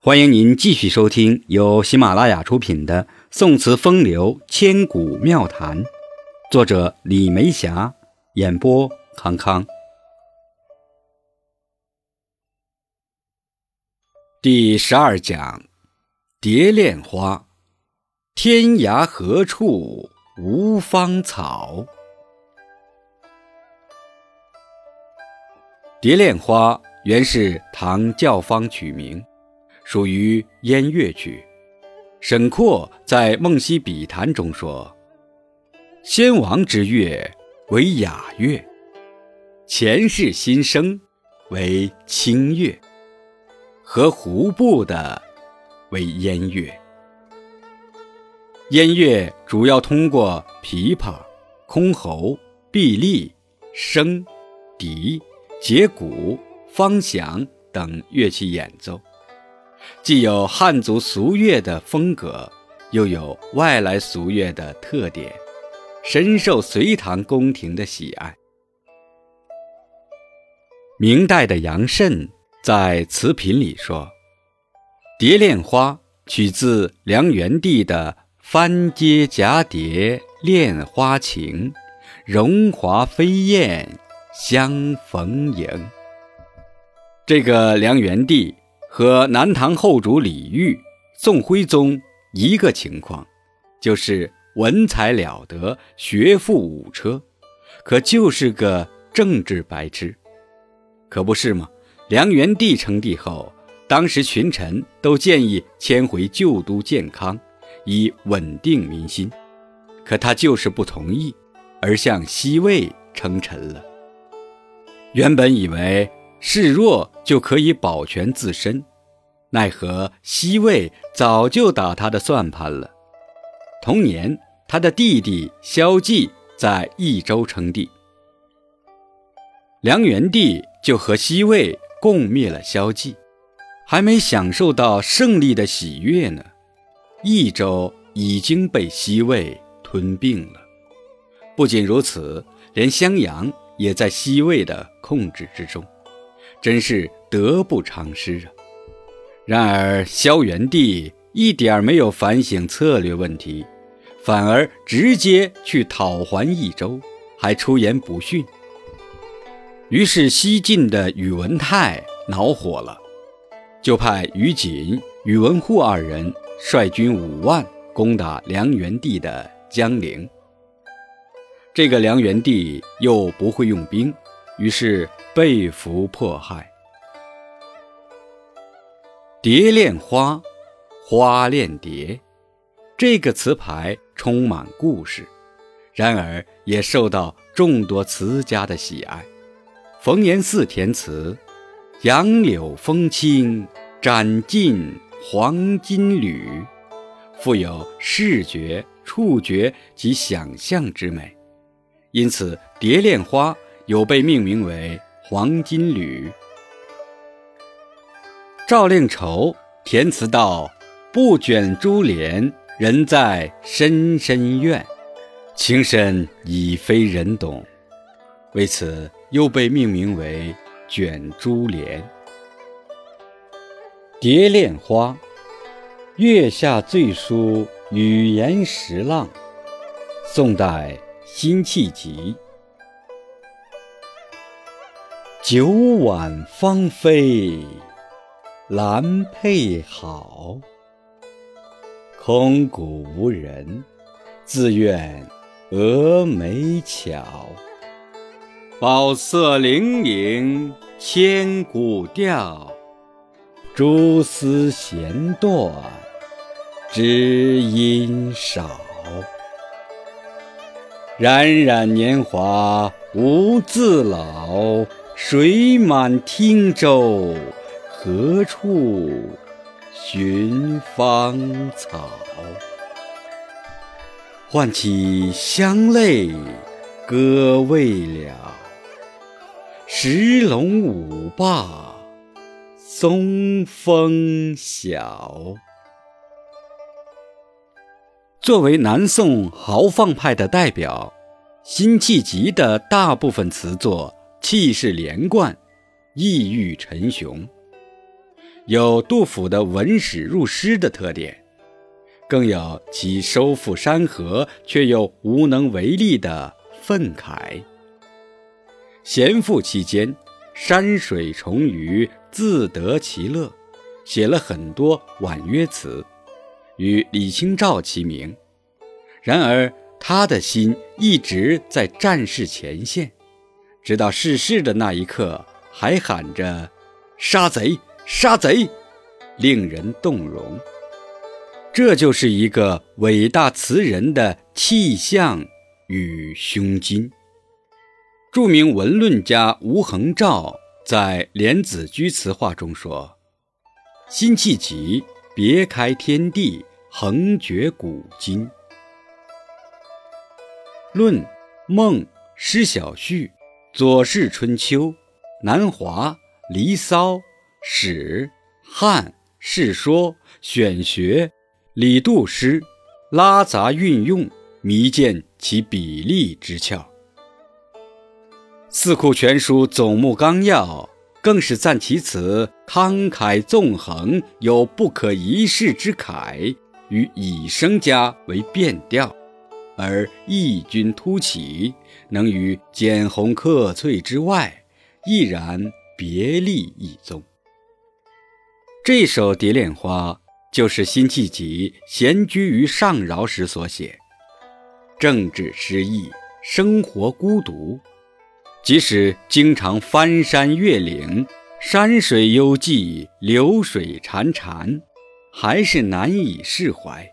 欢迎您继续收听由喜马拉雅出品的《宋词风流千古妙谈》，作者李梅霞，演播康康。第十二讲：蝶恋花，天涯何处无芳草？蝶恋花原是唐教坊曲名。属于燕乐曲。沈括在《梦溪笔谈》中说：“先王之乐为雅乐，前世新生为清乐，和胡部的为燕乐。燕乐主要通过琵琶、箜篌、碧篥、笙、笛、节鼓、方响等乐器演奏。”既有汉族俗乐的风格，又有外来俗乐的特点，深受隋唐宫廷的喜爱。明代的杨慎在词品里说：“《蝶恋花》取自梁元帝的‘翻阶蛱蝶恋花情，荣华飞燕相逢迎’。”这个梁元帝。和南唐后主李煜、宋徽宗一个情况，就是文采了得，学富五车，可就是个政治白痴，可不是吗？梁元帝称帝后，当时群臣都建议迁回旧都建康，以稳定民心，可他就是不同意，而向西魏称臣了。原本以为。示弱就可以保全自身，奈何西魏早就打他的算盘了。同年，他的弟弟萧纪在益州称帝，梁元帝就和西魏共灭了萧纪，还没享受到胜利的喜悦呢，益州已经被西魏吞并了。不仅如此，连襄阳也在西魏的控制之中。真是得不偿失啊！然而萧元帝一点没有反省策略问题，反而直接去讨还益州，还出言不逊。于是西晋的宇文泰恼火了，就派于锦、宇文护二人率军五万攻打梁元帝的江陵。这个梁元帝又不会用兵。于是被俘迫害。蝶恋花，花恋蝶，这个词牌充满故事，然而也受到众多词家的喜爱。冯延巳填词：“杨柳风轻展尽黄金缕”，富有视觉、触觉及想象之美，因此蝶恋花。有被命名为黄金缕。赵令畴填词道：“不卷珠帘，人在深深院，情深已非人懂。”为此又被命名为卷珠帘。蝶恋花，月下醉书语言石浪。宋代辛弃疾。九晚芳菲，兰佩好。空谷无人，自怨蛾眉巧。宝色玲珑千古调，蛛丝弦断知音少。冉冉年华无自老。水满汀洲，何处寻芳草？唤起乡泪歌未了，石龙舞罢松风晓。作为南宋豪放派的代表，辛弃疾的大部分词作。气势连贯，意欲沉雄。有杜甫的文史入诗的特点，更有其收复山河却又无能为力的愤慨。闲赋期间，山水重余，自得其乐，写了很多婉约词，与李清照齐名。然而，他的心一直在战事前线，直到逝世的那一刻，还喊着“杀贼”。杀贼，令人动容。这就是一个伟大词人的气象与胸襟。著名文论家吴衡照在《莲子居词话》中说：“辛弃疾别开天地，横绝古今。论、梦、诗小序、左氏春秋、南华、离骚。”史、汉、世说、选学、李杜诗，拉杂运用，弥见其比例之窍。《四库全书总目纲要》更是赞其词慷慨纵横，有不可一世之慨，与以声家为变调，而异军突起，能于简红客翠之外，毅然别立一宗。这首《蝶恋花》就是辛弃疾闲居于上饶时所写，政治失意，生活孤独，即使经常翻山越岭，山水幽寂，流水潺潺，还是难以释怀。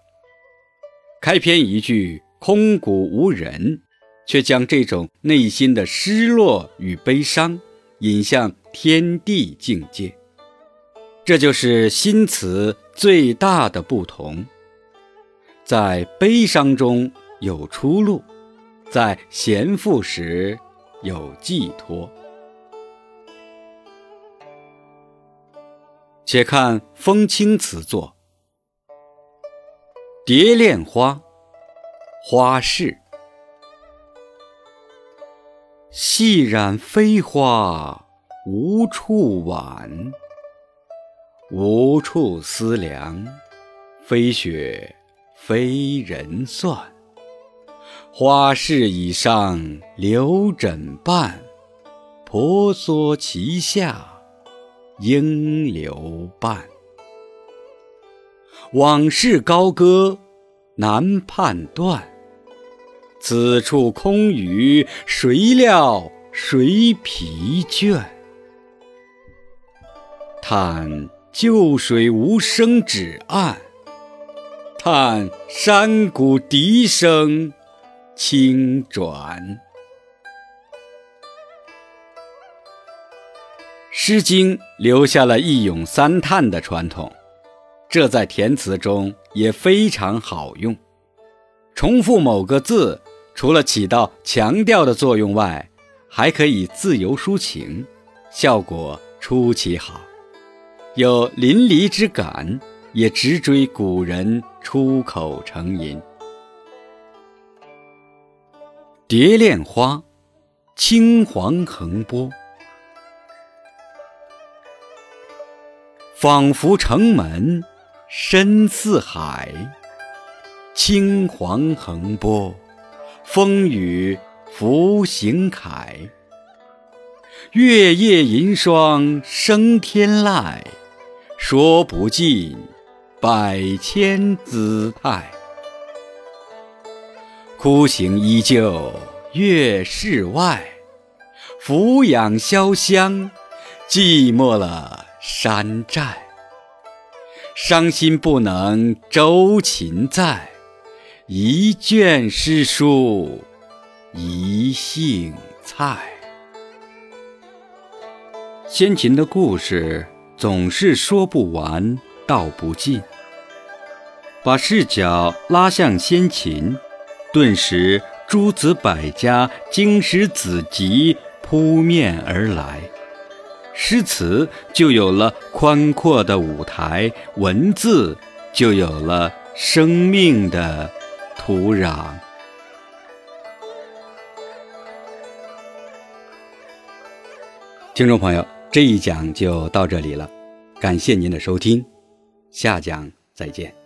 开篇一句“空谷无人”，却将这种内心的失落与悲伤引向天地境界。这就是新词最大的不同，在悲伤中有出路，在闲赋时有寄托。且看风清词作《蝶恋花》，花市，细染飞花无处挽。无处思量，飞雪非人算。花市以上留枕畔，婆娑其下应留伴。往事高歌难判断，此处空余谁料谁疲倦？叹。旧水无声止岸，叹山谷笛声轻转。《诗经》留下了一咏三叹的传统，这在填词中也非常好用。重复某个字，除了起到强调的作用外，还可以自由抒情，效果出奇好。有淋漓之感，也直追古人出口成吟。《蝶恋花》，青黄横波，仿佛城门深似海。青黄横波，风雨拂行凯。月夜银霜生天籁。说不尽百千姿态，枯行依旧月世外，俯仰潇湘，寂寞了山寨。伤心不能周秦在，一卷诗书一姓蔡。先秦的故事。总是说不完，道不尽。把视角拉向先秦，顿时诸子百家、经史子集扑面而来，诗词就有了宽阔的舞台，文字就有了生命的土壤。听众朋友。这一讲就到这里了，感谢您的收听，下讲再见。